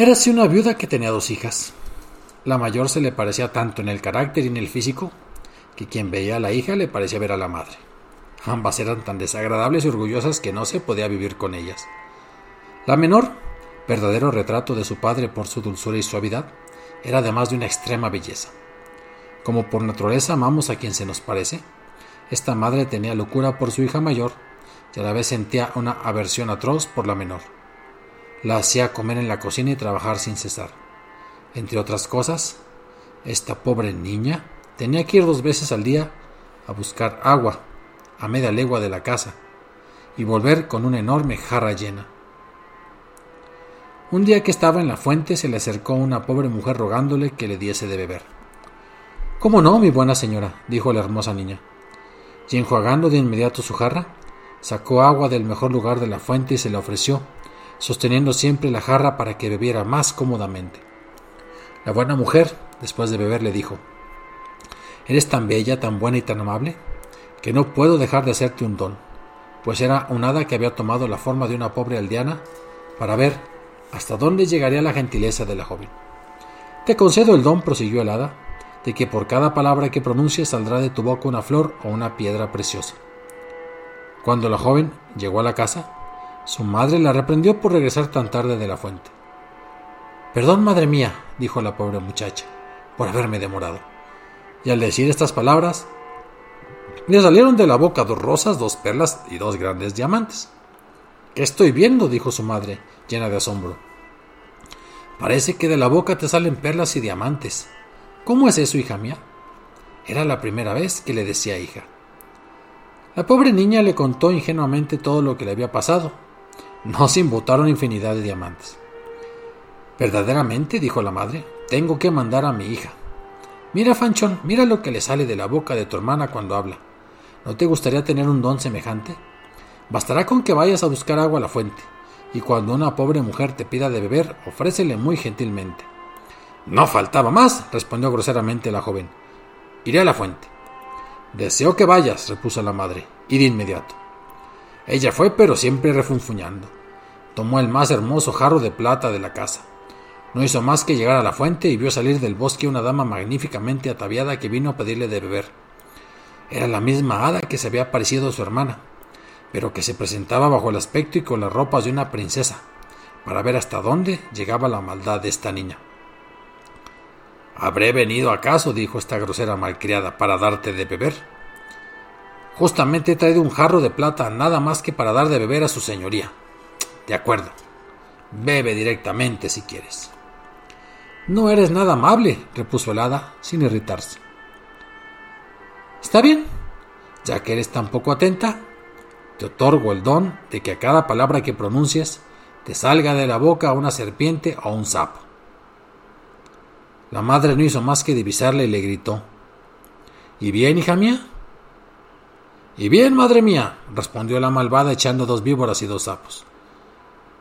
Érase una viuda que tenía dos hijas. La mayor se le parecía tanto en el carácter y en el físico que quien veía a la hija le parecía ver a la madre. Ambas eran tan desagradables y orgullosas que no se podía vivir con ellas. La menor, verdadero retrato de su padre por su dulzura y suavidad, era además de una extrema belleza. Como por naturaleza amamos a quien se nos parece, esta madre tenía locura por su hija mayor y a la vez sentía una aversión atroz por la menor. La hacía comer en la cocina y trabajar sin cesar. Entre otras cosas, esta pobre niña tenía que ir dos veces al día a buscar agua a media legua de la casa y volver con una enorme jarra llena. Un día que estaba en la fuente se le acercó una pobre mujer rogándole que le diese de beber. ¿Cómo no, mi buena señora? dijo la hermosa niña. Y enjuagando de inmediato su jarra, sacó agua del mejor lugar de la fuente y se la ofreció, sosteniendo siempre la jarra para que bebiera más cómodamente. La buena mujer, después de beber, le dijo Eres tan bella, tan buena y tan amable, que no puedo dejar de hacerte un don, pues era un hada que había tomado la forma de una pobre aldeana para ver hasta dónde llegaría la gentileza de la joven. Te concedo el don, prosiguió el hada, de que por cada palabra que pronuncies saldrá de tu boca una flor o una piedra preciosa. Cuando la joven llegó a la casa, su madre la reprendió por regresar tan tarde de la fuente. Perdón, madre mía, dijo la pobre muchacha, por haberme demorado. Y al decir estas palabras, le salieron de la boca dos rosas, dos perlas y dos grandes diamantes. ¿Qué estoy viendo? dijo su madre, llena de asombro. Parece que de la boca te salen perlas y diamantes. ¿Cómo es eso, hija mía? Era la primera vez que le decía hija. La pobre niña le contó ingenuamente todo lo que le había pasado. No se imbutaron infinidad de diamantes. Verdaderamente, dijo la madre, tengo que mandar a mi hija. Mira, Fanchón, mira lo que le sale de la boca de tu hermana cuando habla. ¿No te gustaría tener un don semejante? Bastará con que vayas a buscar agua a la fuente, y cuando una pobre mujer te pida de beber, ofrécele muy gentilmente. No faltaba más, respondió groseramente la joven. Iré a la fuente. Deseo que vayas, repuso la madre, y de inmediato. Ella fue, pero siempre refunfuñando. Tomó el más hermoso jarro de plata de la casa. No hizo más que llegar a la fuente y vio salir del bosque una dama magníficamente ataviada que vino a pedirle de beber. Era la misma hada que se había aparecido a su hermana, pero que se presentaba bajo el aspecto y con las ropas de una princesa, para ver hasta dónde llegaba la maldad de esta niña. ¿Habré venido acaso, dijo esta grosera malcriada, para darte de beber? Justamente he traído un jarro de plata nada más que para dar de beber a su señoría. De acuerdo. Bebe directamente si quieres. No eres nada amable, repuso el hada, sin irritarse. Está bien, ya que eres tan poco atenta, te otorgo el don de que a cada palabra que pronuncies te salga de la boca una serpiente o un sapo. La madre no hizo más que divisarle y le gritó ¿Y bien, hija mía? Y bien, madre mía, respondió la malvada echando dos víboras y dos sapos.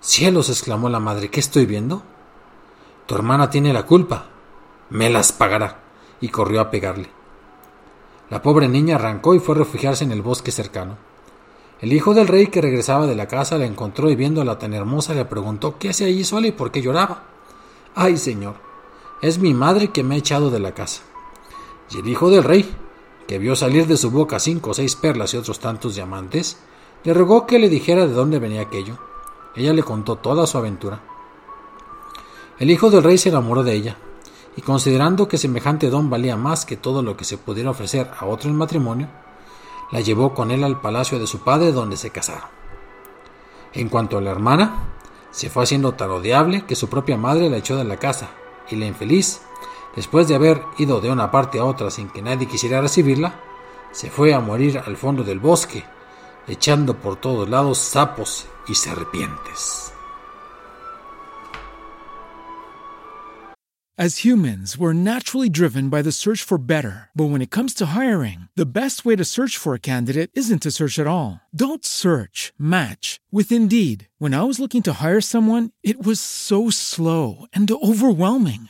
Cielos, exclamó la madre, ¿qué estoy viendo? Tu hermana tiene la culpa. Me las pagará. Y corrió a pegarle. La pobre niña arrancó y fue a refugiarse en el bosque cercano. El hijo del rey que regresaba de la casa la encontró y viéndola tan hermosa le preguntó qué hacía allí sola y por qué lloraba. Ay, señor, es mi madre que me ha echado de la casa. Y el hijo del rey, que vio salir de su boca cinco o seis perlas y otros tantos diamantes, le rogó que le dijera de dónde venía aquello. Ella le contó toda su aventura. El hijo del rey se enamoró de ella, y considerando que semejante don valía más que todo lo que se pudiera ofrecer a otro en matrimonio, la llevó con él al palacio de su padre donde se casaron. En cuanto a la hermana, se fue haciendo tan odiable que su propia madre la echó de la casa, y la infeliz, después de haber ido de una parte a otra sin que nadie quisiera recibirla, se fue a morir al fondo del bosque, echando por todos lados sapos y serpientes. As humans, we're naturally driven by the search for better. But when it comes to hiring, the best way to search for a candidate isn't to search at all. Don't search, match with Indeed. When I was looking to hire someone, it was so slow and overwhelming.